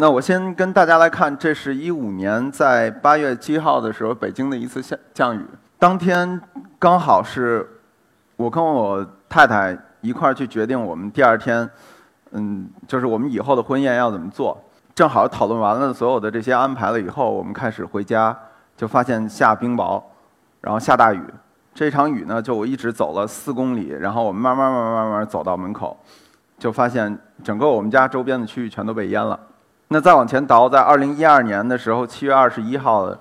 那我先跟大家来看，这是一五年在八月七号的时候，北京的一次降降雨。当天刚好是我跟我太太一块儿去决定我们第二天，嗯，就是我们以后的婚宴要怎么做。正好讨论完了所有的这些安排了以后，我们开始回家，就发现下冰雹，然后下大雨。这场雨呢，就我一直走了四公里，然后我们慢慢慢慢慢慢走到门口，就发现整个我们家周边的区域全都被淹了。那再往前倒，在二零一二年的时候，七月二十一号，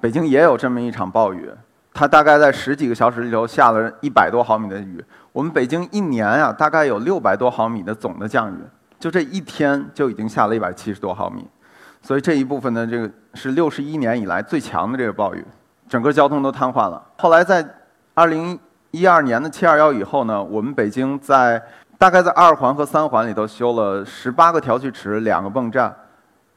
北京也有这么一场暴雨，它大概在十几个小时里头下了一百多毫米的雨。我们北京一年啊，大概有六百多毫米的总的降雨，就这一天就已经下了一百七十多毫米，所以这一部分呢，这个是六十一年以来最强的这个暴雨，整个交通都瘫痪了。后来在二零一二年的七二幺以后呢，我们北京在大概在二环和三环里头修了十八个调蓄池、两个泵站。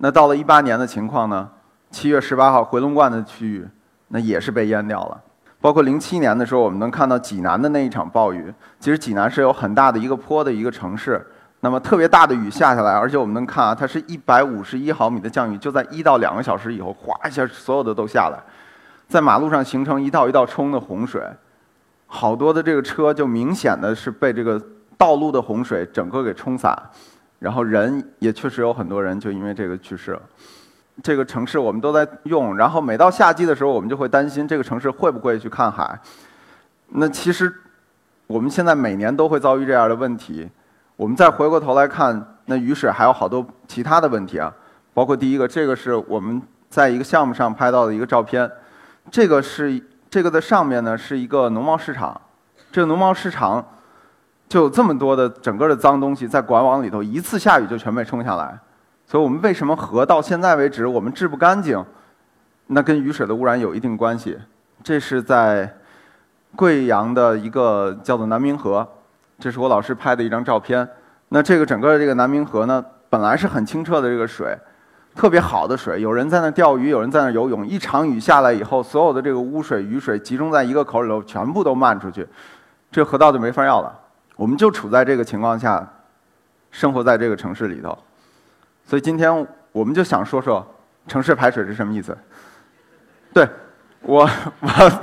那到了一八年的情况呢，七月十八号回龙观的区域，那也是被淹掉了。包括零七年的时候，我们能看到济南的那一场暴雨。其实济南是有很大的一个坡的一个城市，那么特别大的雨下下来，而且我们能看啊，它是一百五十一毫米的降雨，就在一到两个小时以后，哗一下所有的都下来，在马路上形成一道一道冲的洪水。好多的这个车就明显的是被这个道路的洪水整个给冲散，然后人也确实有很多人就因为这个去世了。这个城市我们都在用，然后每到夏季的时候，我们就会担心这个城市会不会去看海。那其实我们现在每年都会遭遇这样的问题。我们再回过头来看，那雨水还有好多其他的问题啊，包括第一个，这个是我们在一个项目上拍到的一个照片，这个是。这个的上面呢是一个农贸市场，这个农贸市场就有这么多的整个的脏东西在管网里头，一次下雨就全被冲下来。所以我们为什么河到现在为止我们治不干净？那跟雨水的污染有一定关系。这是在贵阳的一个叫做南明河，这是我老师拍的一张照片。那这个整个这个南明河呢，本来是很清澈的这个水。特别好的水，有人在那钓鱼，有人在那游泳。一场雨下来以后，所有的这个污水、雨水集中在一个口里头，全部都漫出去，这河道就没法要了。我们就处在这个情况下，生活在这个城市里头。所以今天我们就想说说城市排水是什么意思。对，我我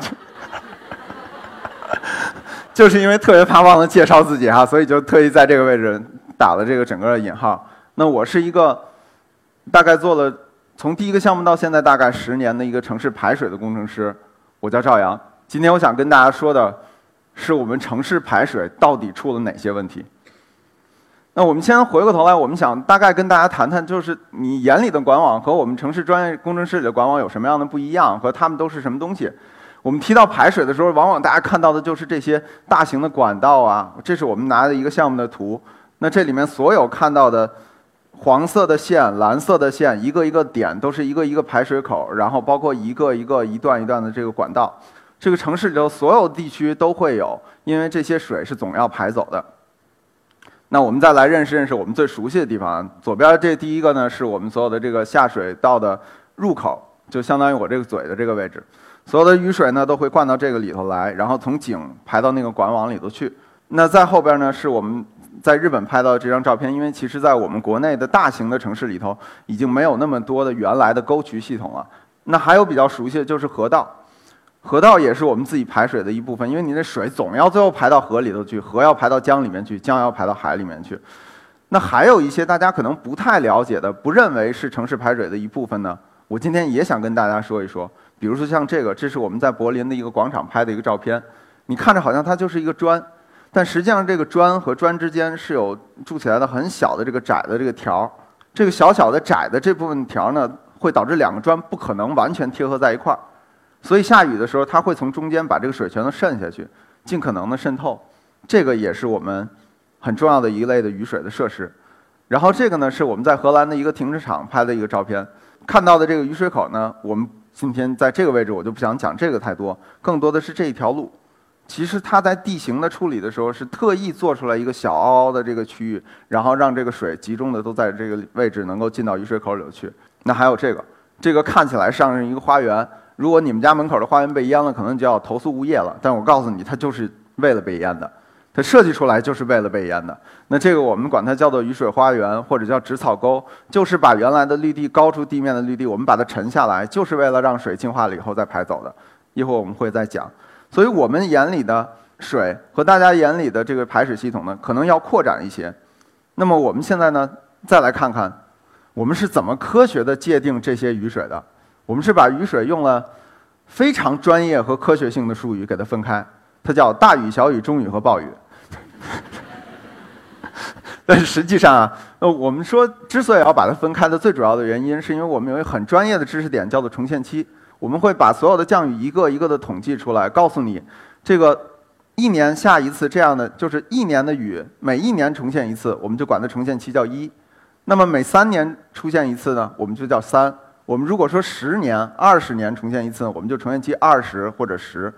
就是因为特别怕忘了介绍自己哈，所以就特意在这个位置打了这个整个的引号。那我是一个。大概做了从第一个项目到现在大概十年的一个城市排水的工程师，我叫赵阳。今天我想跟大家说的，是我们城市排水到底出了哪些问题。那我们先回过头来，我们想大概跟大家谈谈，就是你眼里的管网和我们城市专业工程师里的管网有什么样的不一样，和他们都是什么东西。我们提到排水的时候，往往大家看到的就是这些大型的管道啊，这是我们拿的一个项目的图。那这里面所有看到的。黄色的线、蓝色的线，一个一个点都是一个一个排水口，然后包括一个一个、一段一段的这个管道。这个城市里头所有地区都会有，因为这些水是总要排走的。那我们再来认识认识我们最熟悉的地方。左边这第一个呢，是我们所有的这个下水道的入口，就相当于我这个嘴的这个位置。所有的雨水呢都会灌到这个里头来，然后从井排到那个管网里头去。那在后边呢是我们。在日本拍到的这张照片，因为其实，在我们国内的大型的城市里头，已经没有那么多的原来的沟渠系统了。那还有比较熟悉的就是河道，河道也是我们自己排水的一部分，因为你的水总要最后排到河里头去，河要排到江里面去，江要排到海里面去。那还有一些大家可能不太了解的，不认为是城市排水的一部分呢，我今天也想跟大家说一说。比如说像这个，这是我们在柏林的一个广场拍的一个照片，你看着好像它就是一个砖。但实际上，这个砖和砖之间是有筑起来的很小的这个窄的这个条儿这个小小的窄的这部分条呢，会导致两个砖不可能完全贴合在一块儿。所以下雨的时候，它会从中间把这个水全都渗下去，尽可能的渗透。这个也是我们很重要的一类的雨水的设施。然后这个呢，是我们在荷兰的一个停车场拍的一个照片。看到的这个雨水口呢，我们今天在这个位置，我就不想讲这个太多，更多的是这一条路。其实它在地形的处理的时候，是特意做出来一个小凹凹的这个区域，然后让这个水集中的都在这个位置，能够进到雨水口里头去。那还有这个，这个看起来像是一个花园。如果你们家门口的花园被淹了，可能就要投诉物业了。但我告诉你，它就是为了被淹的。它设计出来就是为了被淹的。那这个我们管它叫做雨水花园，或者叫植草沟，就是把原来的绿地高出地面的绿地，我们把它沉下来，就是为了让水净化了以后再排走的。一会儿我们会再讲。所以我们眼里的水和大家眼里的这个排水系统呢，可能要扩展一些。那么我们现在呢，再来看看，我们是怎么科学的界定这些雨水的？我们是把雨水用了非常专业和科学性的术语给它分开，它叫大雨、小雨、中雨和暴雨。但是实际上啊，呃，我们说之所以要把它分开的最主要的原因，是因为我们有一个很专业的知识点叫做重现期。我们会把所有的降雨一个一个的统计出来，告诉你，这个一年下一次这样的，就是一年的雨，每一年重现一次，我们就管它重现期叫一。那么每三年出现一次呢，我们就叫三。我们如果说十年、二十年重现一次，我们就重现期二十或者十。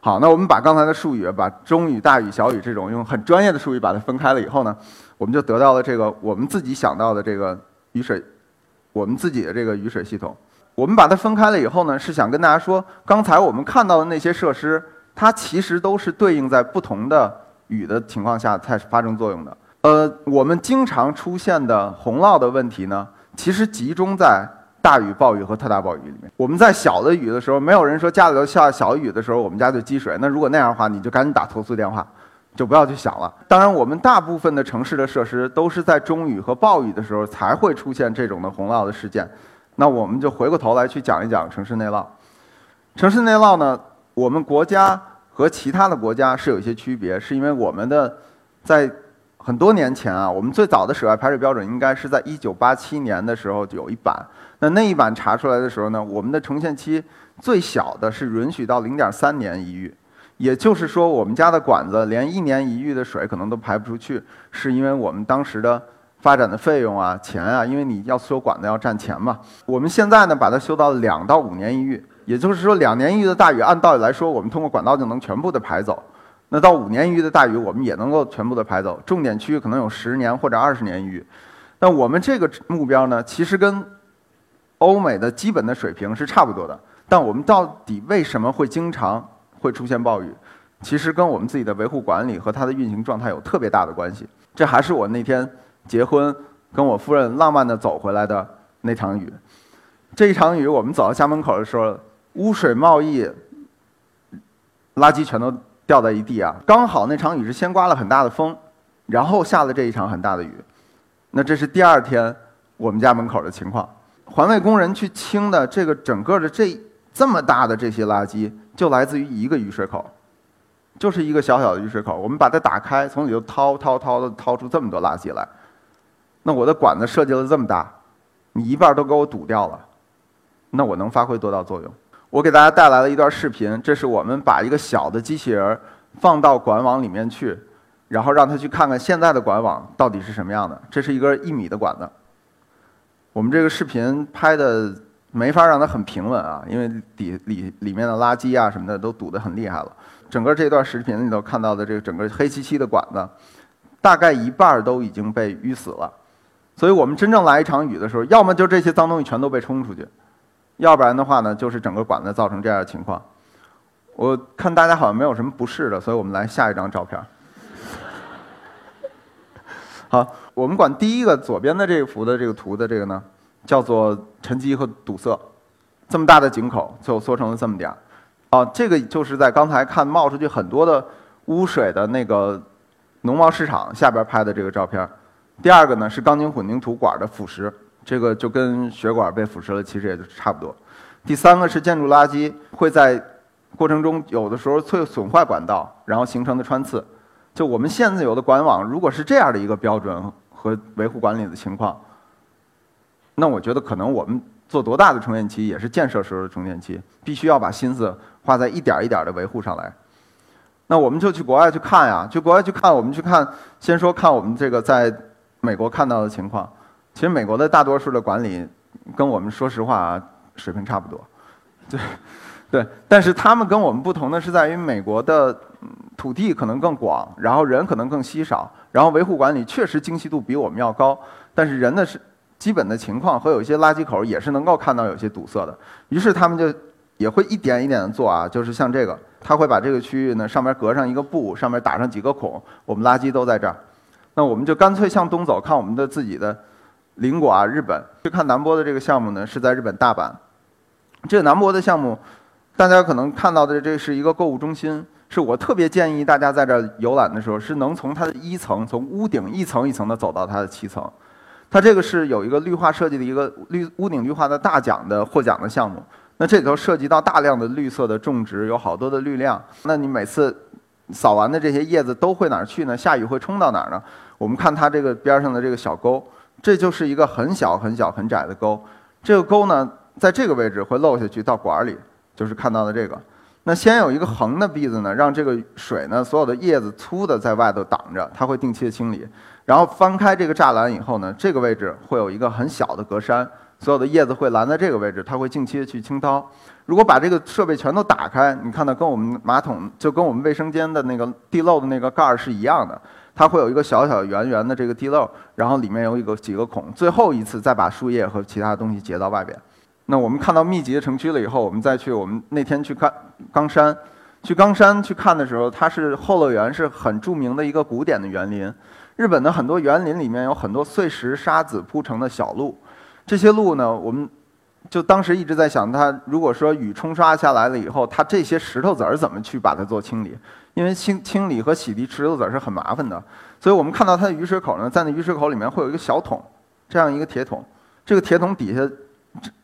好，那我们把刚才的术语，把中雨、大雨、小雨这种用很专业的术语把它分开了以后呢，我们就得到了这个我们自己想到的这个雨水，我们自己的这个雨水系统。我们把它分开了以后呢，是想跟大家说，刚才我们看到的那些设施，它其实都是对应在不同的雨的情况下才发生作用的。呃，我们经常出现的洪涝的问题呢，其实集中在大雨、暴雨和特大暴雨里面。我们在小的雨的时候，没有人说家里头下小雨的时候我们家就积水。那如果那样的话，你就赶紧打投诉电话，就不要去想了。当然，我们大部分的城市的设施都是在中雨和暴雨的时候才会出现这种的洪涝的事件。那我们就回过头来去讲一讲城市内涝。城市内涝呢，我们国家和其他的国家是有一些区别，是因为我们的在很多年前啊，我们最早的室外排水标准应该是在一九八七年的时候有一版。那那一版查出来的时候呢，我们的重现期最小的是允许到零点三年一遇，也就是说，我们家的管子连一年一遇的水可能都排不出去，是因为我们当时的。发展的费用啊，钱啊，因为你要修管子要占钱嘛。我们现在呢，把它修到两到五年一遇，也就是说两年一遇的大雨，按道理来说，我们通过管道就能全部的排走。那到五年一遇的大雨，我们也能够全部的排走。重点区域可能有十年或者二十年一遇。那我们这个目标呢，其实跟欧美的基本的水平是差不多的。但我们到底为什么会经常会出现暴雨？其实跟我们自己的维护管理和它的运行状态有特别大的关系。这还是我那天。结婚，跟我夫人浪漫的走回来的那场雨，这一场雨，我们走到家门口的时候，污水贸易，垃圾全都掉在一地啊！刚好那场雨是先刮了很大的风，然后下了这一场很大的雨。那这是第二天我们家门口的情况，环卫工人去清的这个整个的这这么大的这些垃圾，就来自于一个雨水口，就是一个小小的雨水口。我们把它打开，从里头掏掏掏的掏出这么多垃圾来。那我的管子设计了这么大，你一半都给我堵掉了，那我能发挥多大作用？我给大家带来了一段视频，这是我们把一个小的机器人放到管网里面去，然后让他去看看现在的管网到底是什么样的。这是一根一米的管子。我们这个视频拍的没法让它很平稳啊，因为底里里面的垃圾啊什么的都堵得很厉害了。整个这段视频里头看到的这个整个黑漆漆的管子，大概一半都已经被淤死了。所以我们真正来一场雨的时候，要么就这些脏东西全都被冲出去，要不然的话呢，就是整个管子造成这样的情况。我看大家好像没有什么不适的，所以我们来下一张照片。好，我们管第一个左边的这幅的这个图的这个呢，叫做沉积和堵塞。这么大的井口，最后缩成了这么点儿。啊，这个就是在刚才看冒出去很多的污水的那个农贸市场下边拍的这个照片。第二个呢是钢筋混凝土管的腐蚀，这个就跟血管被腐蚀了，其实也就差不多。第三个是建筑垃圾会在过程中有的时候会损坏管道，然后形成的穿刺。就我们现在有的管网，如果是这样的一个标准和维护管理的情况，那我觉得可能我们做多大的充电期也是建设时候的充电期，必须要把心思花在一点一点的维护上来。那我们就去国外去看呀，去国外去看，我们去看，先说看我们这个在。美国看到的情况，其实美国的大多数的管理跟我们说实话水平差不多，对，对，但是他们跟我们不同的是在于美国的土地可能更广，然后人可能更稀少，然后维护管理确实精细度比我们要高，但是人的是基本的情况和有一些垃圾口也是能够看到有些堵塞的，于是他们就也会一点一点的做啊，就是像这个，他会把这个区域呢上面隔上一个布，上面打上几个孔，我们垃圾都在这儿。那我们就干脆向东走，看我们的自己的邻国啊，日本。去看南波的这个项目呢，是在日本大阪。这个南波的项目，大家可能看到的这是一个购物中心，是我特别建议大家在这儿游览的时候，是能从它的一层，从屋顶一层一层的走到它的七层。它这个是有一个绿化设计的一个绿屋顶绿化的大奖的获奖的项目。那这里头涉及到大量的绿色的种植，有好多的绿量。那你每次扫完的这些叶子都会哪儿去呢？下雨会冲到哪儿呢？我们看它这个边上的这个小沟，这就是一个很小很小很窄的沟。这个沟呢，在这个位置会漏下去到管里，就是看到的这个。那先有一个横的篦子呢，让这个水呢，所有的叶子粗的在外头挡着，它会定期的清理。然后翻开这个栅栏以后呢，这个位置会有一个很小的格栅，所有的叶子会拦在这个位置，它会定期的去清掏。如果把这个设备全都打开，你看到跟我们马桶就跟我们卫生间的那个地漏的那个盖儿是一样的，它会有一个小小圆圆的这个地漏，然后里面有一个几个孔，最后一次再把树叶和其他东西截到外边。那我们看到密集的城区了以后，我们再去我们那天去看冈山，去冈山去看的时候，它是后乐园是很著名的一个古典的园林。日本的很多园林里面有很多碎石沙子铺成的小路，这些路呢，我们就当时一直在想，它如果说雨冲刷下来了以后，它这些石头子儿怎么去把它做清理？因为清清理和洗涤石头子儿是很麻烦的，所以我们看到它的雨水口呢，在那雨水口里面会有一个小桶，这样一个铁桶，这个铁桶底下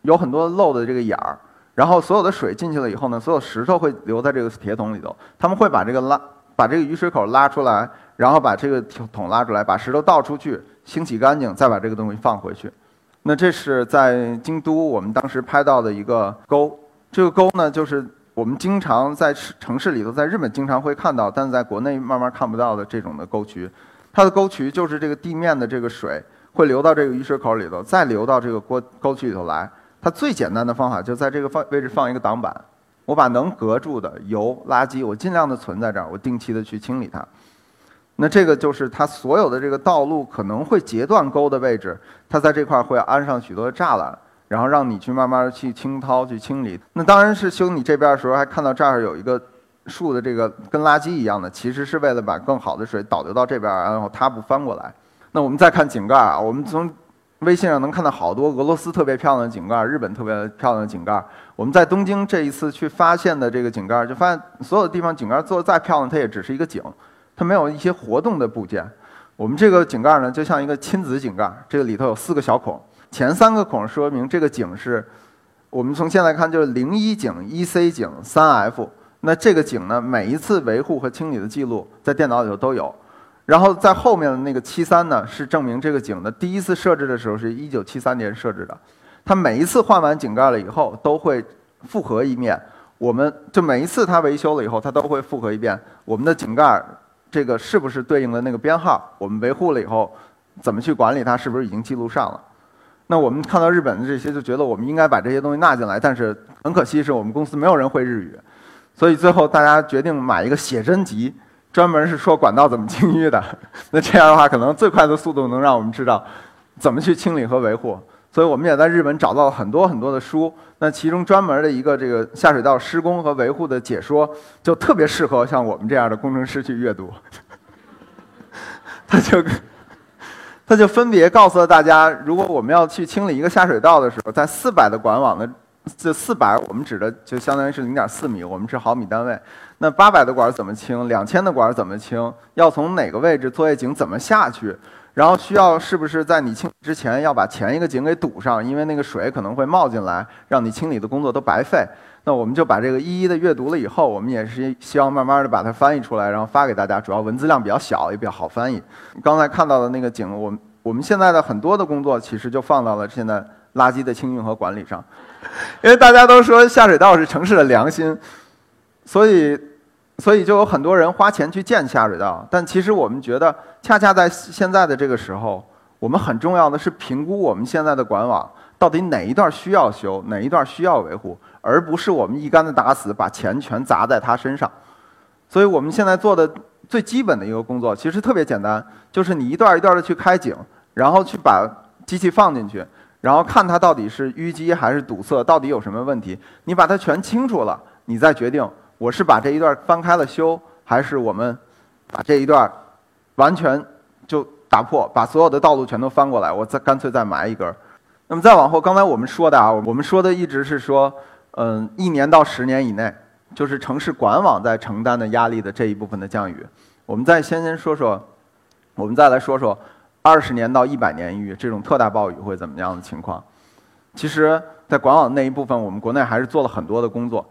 有很多漏的这个眼儿，然后所有的水进去了以后呢，所有石头会留在这个铁桶里头，他们会把这个拉把这个雨水口拉出来。然后把这个桶拉出来，把石头倒出去，清洗干净，再把这个东西放回去。那这是在京都我们当时拍到的一个沟。这个沟呢，就是我们经常在城市里头，在日本经常会看到，但是在国内慢慢看不到的这种的沟渠。它的沟渠就是这个地面的这个水会流到这个雨水口里头，再流到这个沟沟渠里头来。它最简单的方法就在这个放位置放一个挡板，我把能隔住的油垃圾，我尽量的存在这儿，我定期的去清理它。那这个就是它所有的这个道路可能会截断沟的位置，它在这块会安上许多的栅栏，然后让你去慢慢去清掏、去清理。那当然是修你这边的时候，还看到这儿有一个树的这个跟垃圾一样的，其实是为了把更好的水导流到这边，然后它不翻过来。那我们再看井盖啊，我们从微信上能看到好多俄罗斯特别漂亮的井盖，日本特别漂亮的井盖。我们在东京这一次去发现的这个井盖，就发现所有的地方井盖做的再漂亮，它也只是一个井。它没有一些活动的部件，我们这个井盖呢，就像一个亲子井盖，这个里头有四个小孔，前三个孔说明这个井是，我们从现在看就是零一井、一 C 井、三 F。那这个井呢，每一次维护和清理的记录在电脑里头都有。然后在后面的那个七三呢，是证明这个井的第一次设置的时候是一九七三年设置的。它每一次换完井盖了以后，都会复核一面。我们就每一次它维修了以后，它都会复核一遍我们的井盖。这个是不是对应的那个编号？我们维护了以后，怎么去管理它？是不是已经记录上了？那我们看到日本的这些，就觉得我们应该把这些东西纳进来。但是很可惜，是我们公司没有人会日语，所以最后大家决定买一个写真集，专门是说管道怎么清淤的。那这样的话，可能最快的速度能让我们知道怎么去清理和维护。所以我们也在日本找到了很多很多的书，那其中专门的一个这个下水道施工和维护的解说，就特别适合像我们这样的工程师去阅读。他就 他就分别告诉了大家，如果我们要去清理一个下水道的时候，在四百的管网的这四百，我们指的就相当于是零点四米，我们是毫米单位。那八百的管怎么清？两千的管怎么清？要从哪个位置作业井怎么下去？然后需要是不是在你清理之前要把前一个井给堵上，因为那个水可能会冒进来，让你清理的工作都白费。那我们就把这个一一的阅读了以后，我们也是希望慢慢的把它翻译出来，然后发给大家。主要文字量比较小，也比较好翻译。刚才看到的那个井，我我们现在的很多的工作其实就放到了现在垃圾的清运和管理上，因为大家都说下水道是城市的良心，所以。所以就有很多人花钱去建下水道，但其实我们觉得，恰恰在现在的这个时候，我们很重要的是评估我们现在的管网到底哪一段需要修，哪一段需要维护，而不是我们一竿子打死把钱全砸在它身上。所以我们现在做的最基本的一个工作，其实特别简单，就是你一段一段的去开井，然后去把机器放进去，然后看它到底是淤积还是堵塞，到底有什么问题。你把它全清楚了，你再决定我是把这一段翻开了修，还是我们把这一段完全就打破，把所有的道路全都翻过来，我再干脆再埋一根。那么再往后，刚才我们说的啊，我们说的一直是说，嗯，一年到十年以内，就是城市管网在承担的压力的这一部分的降雨。我们再先先说说，我们再来说说。二十年到一百年一遇这种特大暴雨会怎么样的情况？其实，在管网那一部分，我们国内还是做了很多的工作。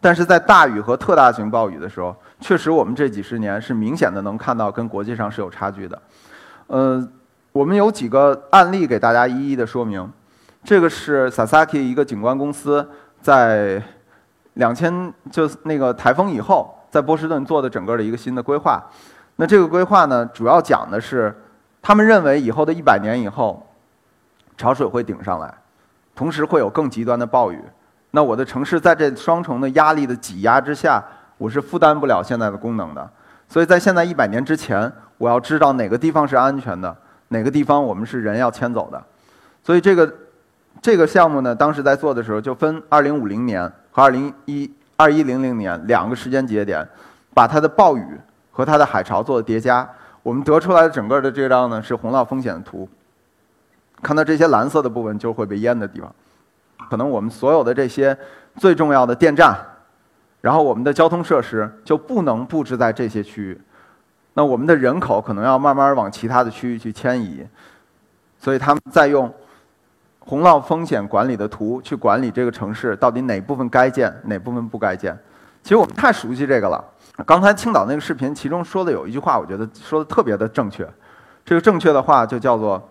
但是在大雨和特大型暴雨的时候，确实我们这几十年是明显的能看到跟国际上是有差距的。呃，我们有几个案例给大家一一的说明。这个是 Sasaki 一个景观公司在两千就那个台风以后，在波士顿做的整个的一个新的规划。那这个规划呢，主要讲的是。他们认为以后的一百年以后，潮水会顶上来，同时会有更极端的暴雨。那我的城市在这双重的压力的挤压之下，我是负担不了现在的功能的。所以在现在一百年之前，我要知道哪个地方是安全的，哪个地方我们是人要迁走的。所以这个这个项目呢，当时在做的时候就分二零五零年和二零一二一零零年两个时间节点，把它的暴雨和它的海潮做的叠加。我们得出来的整个的这张呢是洪涝风险图，看到这些蓝色的部分就会被淹的地方，可能我们所有的这些最重要的电站，然后我们的交通设施就不能布置在这些区域，那我们的人口可能要慢慢往其他的区域去迁移，所以他们在用洪涝风险管理的图去管理这个城市到底哪部分该建，哪部分不该建。其实我们太熟悉这个了。刚才青岛那个视频，其中说的有一句话，我觉得说的特别的正确。这个正确的话就叫做：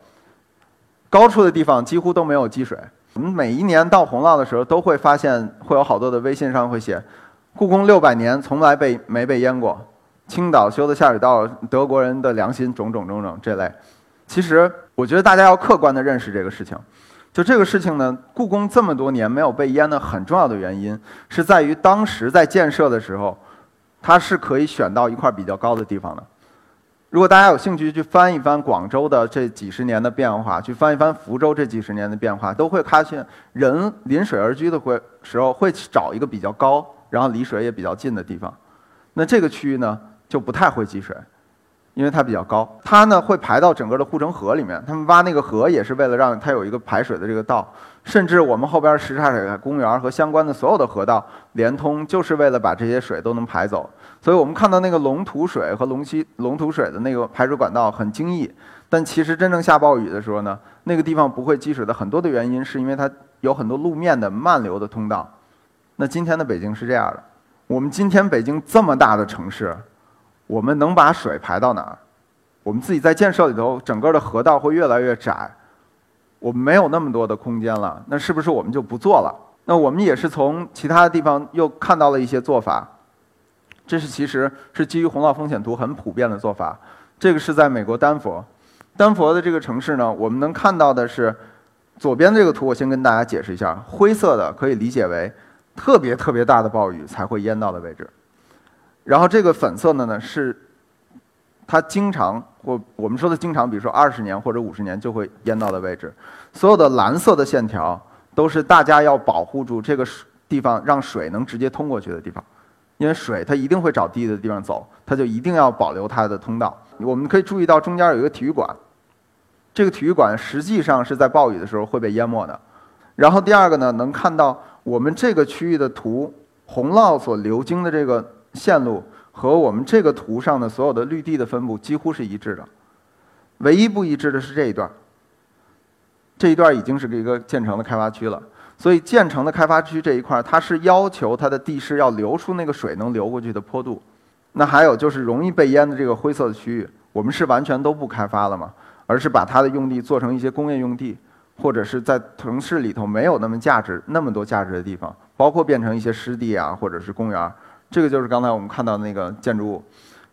高处的地方几乎都没有积水。我们每一年到洪涝的时候，都会发现会有好多的微信上会写：“故宫六百年从来被没被淹过，青岛修的下水道，德国人的良心，种种种种这类。”其实，我觉得大家要客观的认识这个事情。就这个事情呢，故宫这么多年没有被淹的很重要的原因，是在于当时在建设的时候。它是可以选到一块比较高的地方的。如果大家有兴趣去翻一翻广州的这几十年的变化，去翻一翻福州这几十年的变化，都会发现人临水而居的会时候会找一个比较高，然后离水也比较近的地方。那这个区域呢，就不太会积水。因为它比较高，它呢会排到整个的护城河里面。他们挖那个河也是为了让它有一个排水的这个道，甚至我们后边什刹海公园和相关的所有的河道连通，就是为了把这些水都能排走。所以我们看到那个龙吐水和龙溪龙吐水的那个排水管道很精益，但其实真正下暴雨的时候呢，那个地方不会积水的很多的原因是因为它有很多路面的慢流的通道。那今天的北京是这样的，我们今天北京这么大的城市。我们能把水排到哪儿？我们自己在建设里头，整个的河道会越来越窄，我们没有那么多的空间了。那是不是我们就不做了？那我们也是从其他的地方又看到了一些做法。这是其实是基于洪涝风险图很普遍的做法。这个是在美国丹佛，丹佛的这个城市呢，我们能看到的是左边这个图，我先跟大家解释一下，灰色的可以理解为特别特别大的暴雨才会淹到的位置。然后这个粉色的呢，是它经常或我们说的经常，比如说二十年或者五十年就会淹到的位置。所有的蓝色的线条都是大家要保护住这个地方，让水能直接通过去的地方。因为水它一定会找低的地方走，它就一定要保留它的通道。我们可以注意到中间有一个体育馆，这个体育馆实际上是在暴雨的时候会被淹没的。然后第二个呢，能看到我们这个区域的图，洪涝所流经的这个。线路和我们这个图上的所有的绿地的分布几乎是一致的，唯一不一致的是这一段。这一段已经是一个建成的开发区了，所以建成的开发区这一块儿，它是要求它的地势要流出那个水能流过去的坡度。那还有就是容易被淹的这个灰色的区域，我们是完全都不开发了嘛，而是把它的用地做成一些工业用地，或者是在城市里头没有那么价值、那么多价值的地方，包括变成一些湿地啊，或者是公园。这个就是刚才我们看到那个建筑物，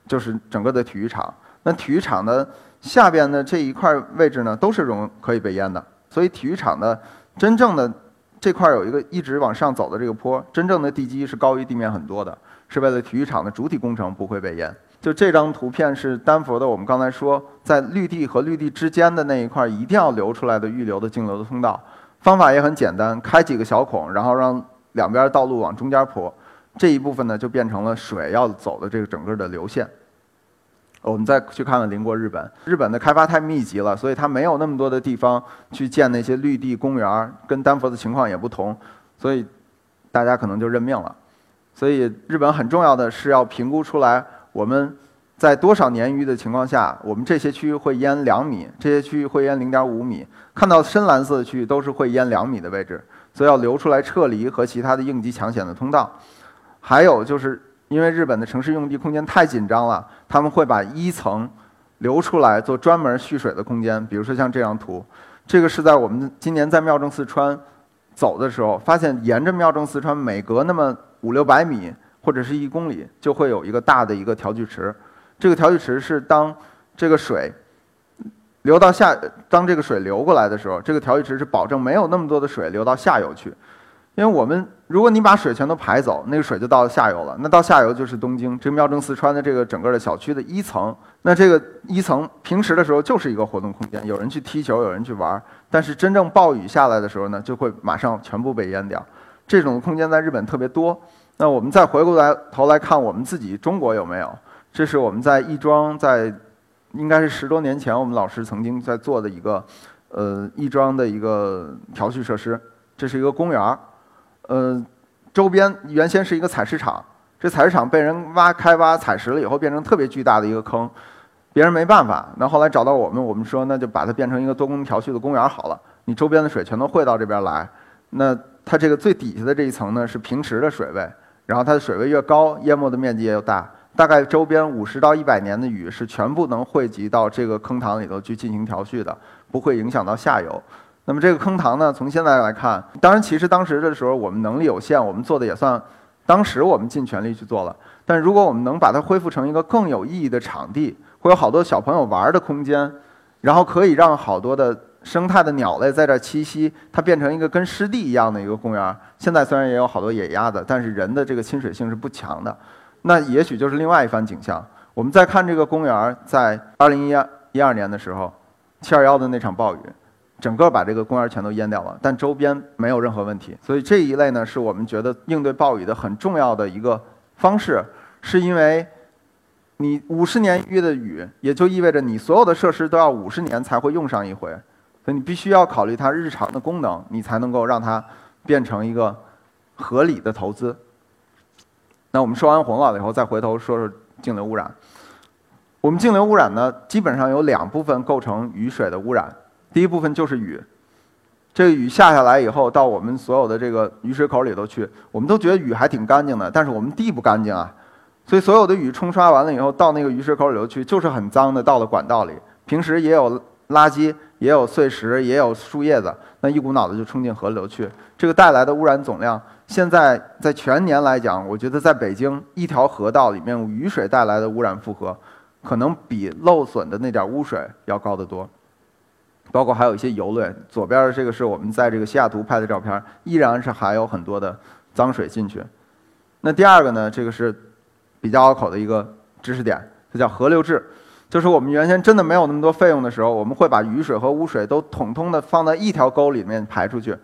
就是整个的体育场。那体育场的下边的这一块位置呢，都是容可以被淹的。所以体育场的真正的这块有一个一直往上走的这个坡，真正的地基是高于地面很多的，是为了体育场的主体工程不会被淹。就这张图片是丹佛的，我们刚才说在绿地和绿地之间的那一块一定要留出来的预留的径流的通道。方法也很简单，开几个小孔，然后让两边道路往中间铺，这一部分呢就变成了水要走的这个整个的流线。我们再去看看邻国日本，日本的开发太密集了，所以它没有那么多的地方去建那些绿地公园儿，跟丹佛的情况也不同，所以大家可能就认命了。所以日本很重要的是要评估出来，我们在多少年余的情况下，我们这些区域会淹两米，这些区域会淹零点五米。看到深蓝色的区域都是会淹两米的位置，所以要留出来撤离和其他的应急抢险的通道。还有就是。因为日本的城市用地空间太紧张了，他们会把一层留出来做专门蓄水的空间。比如说像这张图，这个是在我们今年在妙正四川走的时候，发现沿着妙正四川每隔那么五六百米或者是一公里，就会有一个大的一个调聚池。这个调聚池是当这个水流到下，当这个水流过来的时候，这个调聚池是保证没有那么多的水流到下游去。因为我们，如果你把水全都排走，那个水就到下游了。那到下游就是东京，这个妙正四川的这个整个的小区的一层。那这个一层平时的时候就是一个活动空间，有人去踢球，有人去玩。但是真正暴雨下来的时候呢，就会马上全部被淹掉。这种空间在日本特别多。那我们再回过来头来看我们自己中国有没有？这是我们在亦庄，在应该是十多年前，我们老师曾经在做的一个，呃，亦庄的一个调蓄设施。这是一个公园儿。呃，周边原先是一个采石场，这采石场被人挖开挖采石了以后，变成特别巨大的一个坑，别人没办法。那后来找到我们，我们说那就把它变成一个多功能调蓄的公园好了。你周边的水全都汇到这边来，那它这个最底下的这一层呢是平时的水位，然后它的水位越高，淹没的面积也大。大概周边五十到一百年的雨是全部能汇集到这个坑塘里头去进行调蓄的，不会影响到下游。那么这个坑塘呢，从现在来看，当然其实当时的时候我们能力有限，我们做的也算，当时我们尽全力去做了。但如果我们能把它恢复成一个更有意义的场地，会有好多小朋友玩的空间，然后可以让好多的生态的鸟类在这栖息，它变成一个跟湿地一样的一个公园。现在虽然也有好多野鸭子，但是人的这个亲水性是不强的，那也许就是另外一番景象。我们再看这个公园，在二零一二一二年的时候，七二幺的那场暴雨。整个把这个公园全都淹掉了，但周边没有任何问题。所以这一类呢，是我们觉得应对暴雨的很重要的一个方式，是因为你五十年遇的雨，也就意味着你所有的设施都要五十年才会用上一回，所以你必须要考虑它日常的功能，你才能够让它变成一个合理的投资。那我们说完洪涝了以后，再回头说说净流污染。我们净流污染呢，基本上有两部分构成雨水的污染。第一部分就是雨，这个雨下下来以后，到我们所有的这个雨水口里头去，我们都觉得雨还挺干净的，但是我们地不干净啊，所以所有的雨冲刷完了以后，到那个雨水口里头去，就是很脏的，到了管道里。平时也有垃圾，也有碎石，也有树叶子，那一股脑的就冲进河流去，这个带来的污染总量，现在在全年来讲，我觉得在北京一条河道里面，雨水带来的污染负荷，可能比漏损的那点污水要高得多。包括还有一些游轮，左边的这个是我们在这个西雅图拍的照片，依然是还有很多的脏水进去。那第二个呢，这个是比较拗口的一个知识点，它叫河流制，就是我们原先真的没有那么多费用的时候，我们会把雨水和污水都统统的放在一条沟里面排出去。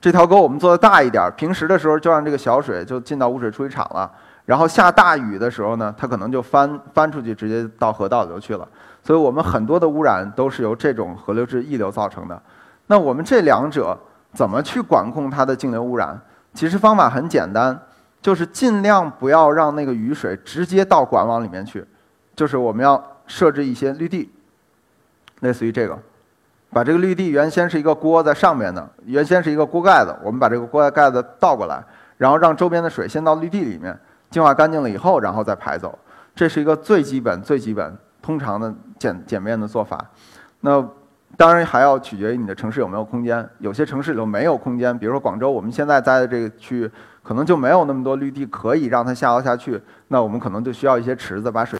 这条沟我们做的大一点，平时的时候就让这个小水就进到污水处理厂了，然后下大雨的时候呢，它可能就翻翻出去，直接到河道里头去了。所以我们很多的污染都是由这种河流质溢流造成的。那我们这两者怎么去管控它的径流污染？其实方法很简单，就是尽量不要让那个雨水直接到管网里面去，就是我们要设置一些绿地，类似于这个，把这个绿地原先是一个锅在上面的，原先是一个锅盖子，我们把这个锅盖子倒过来，然后让周边的水先到绿地里面净化干净了以后，然后再排走。这是一个最基本、最基本。通常的简简便的做法，那当然还要取决于你的城市有没有空间。有些城市里头没有空间，比如说广州，我们现在在的这个区域可能就没有那么多绿地可以让它下游下去。那我们可能就需要一些池子，把水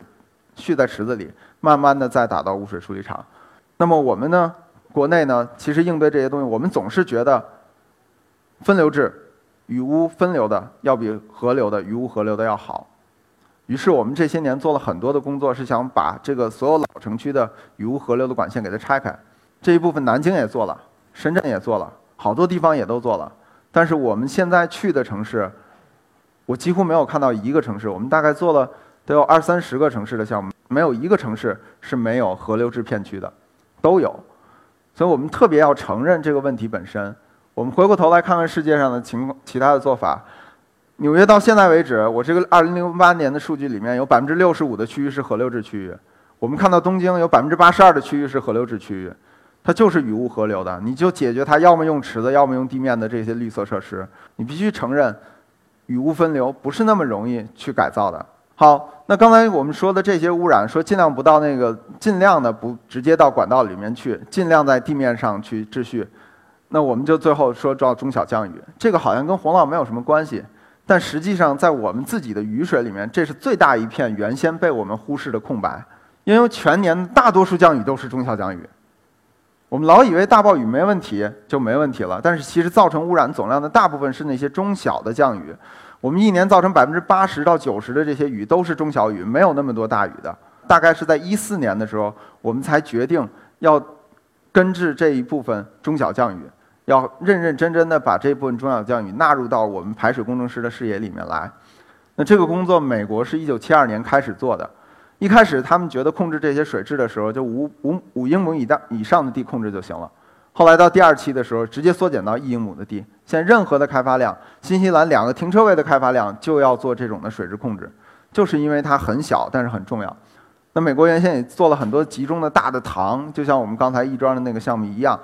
蓄在池子里，慢慢的再打到污水处理厂。那么我们呢，国内呢，其实应对这些东西，我们总是觉得分流制雨污分流的要比河流的雨污河流的要好。于是我们这些年做了很多的工作，是想把这个所有老城区的雨污河流的管线给它拆开。这一部分南京也做了，深圳也做了，好多地方也都做了。但是我们现在去的城市，我几乎没有看到一个城市。我们大概做了都有二三十个城市的项目，没有一个城市是没有河流制片区的，都有。所以我们特别要承认这个问题本身。我们回过头来看看世界上的情况，其他的做法。纽约到现在为止，我这个二零零八年的数据里面有百分之六十五的区域是河流制区域。我们看到东京有百分之八十二的区域是河流制区域，它就是雨污河流的。你就解决它，要么用池子，要么用地面的这些绿色设施。你必须承认，雨污分流不是那么容易去改造的。好，那刚才我们说的这些污染，说尽量不到那个，尽量的不直接到管道里面去，尽量在地面上去秩序。那我们就最后说到中小降雨，这个好像跟洪涝没有什么关系。但实际上，在我们自己的雨水里面，这是最大一片原先被我们忽视的空白。因为全年大多数降雨都是中小降雨，我们老以为大暴雨没问题就没问题了，但是其实造成污染总量的大部分是那些中小的降雨。我们一年造成百分之八十到九十的这些雨都是中小雨，没有那么多大雨的。大概是在一四年的时候，我们才决定要根治这一部分中小降雨。要认认真真的把这部分中小降雨纳入到我们排水工程师的视野里面来。那这个工作，美国是一九七二年开始做的。一开始他们觉得控制这些水质的时候，就五五五英亩以大以上的地控制就行了。后来到第二期的时候，直接缩减到一英亩的地。现在任何的开发量，新西兰两个停车位的开发量就要做这种的水质控制，就是因为它很小，但是很重要。那美国原先也做了很多集中的大的塘，就像我们刚才亦庄的那个项目一样。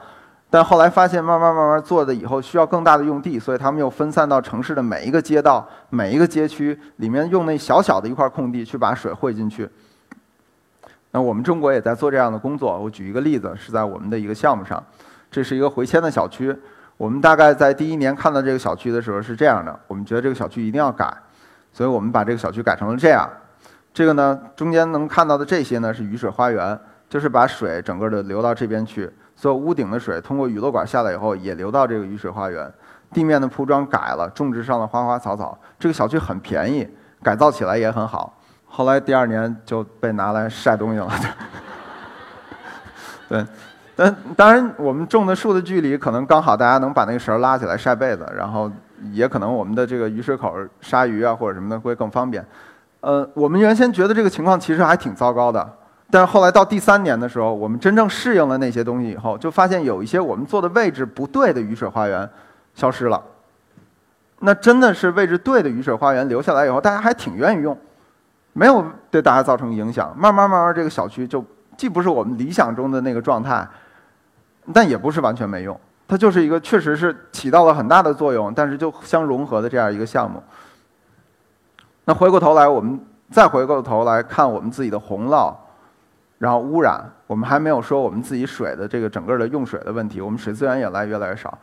但后来发现，慢慢慢慢做的以后需要更大的用地，所以他们又分散到城市的每一个街道、每一个街区里面，用那小小的一块空地去把水汇进去。那我们中国也在做这样的工作。我举一个例子，是在我们的一个项目上，这是一个回迁的小区。我们大概在第一年看到这个小区的时候是这样的，我们觉得这个小区一定要改，所以我们把这个小区改成了这样。这个呢，中间能看到的这些呢是雨水花园，就是把水整个的流到这边去。所以屋顶的水通过雨漏管下来以后，也流到这个雨水花园。地面的铺装改了，种植上了花花草草。这个小区很便宜，改造起来也很好。后来第二年就被拿来晒东西了。对，但当然我们种的树的距离可能刚好，大家能把那个绳拉起来晒被子，然后也可能我们的这个雨水口杀鱼啊或者什么的会更方便。呃，我们原先觉得这个情况其实还挺糟糕的。但是后来到第三年的时候，我们真正适应了那些东西以后，就发现有一些我们做的位置不对的雨水花园消失了。那真的是位置对的雨水花园留下来以后，大家还挺愿意用，没有对大家造成影响。慢慢慢慢，这个小区就既不是我们理想中的那个状态，但也不是完全没用。它就是一个确实是起到了很大的作用，但是就相融合的这样一个项目。那回过头来，我们再回过头来看我们自己的洪涝。然后污染，我们还没有说我们自己水的这个整个的用水的问题，我们水资源也来越来越少。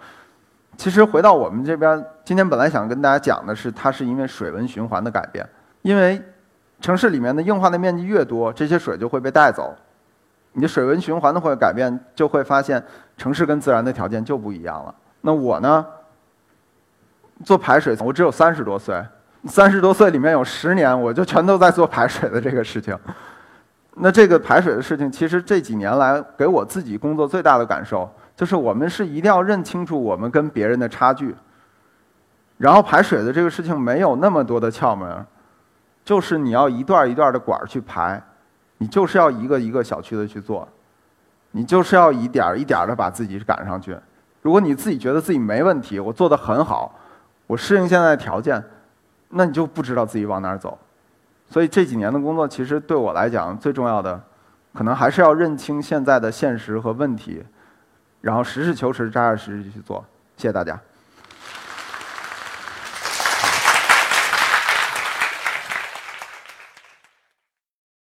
其实回到我们这边，今天本来想跟大家讲的是，它是因为水文循环的改变，因为城市里面的硬化的面积越多，这些水就会被带走，你的水文循环的会改变，就会发现城市跟自然的条件就不一样了。那我呢，做排水，我只有三十多岁，三十多岁里面有十年，我就全都在做排水的这个事情。那这个排水的事情，其实这几年来给我自己工作最大的感受，就是我们是一定要认清楚我们跟别人的差距。然后排水的这个事情没有那么多的窍门，就是你要一段一段的管儿去排，你就是要一个一个小区的去做，你就是要一点一点的把自己赶上去。如果你自己觉得自己没问题，我做的很好，我适应现在的条件，那你就不知道自己往哪儿走。所以这几年的工作，其实对我来讲最重要的，可能还是要认清现在的现实和问题，然后实事求是、扎扎实实去做。谢谢大家。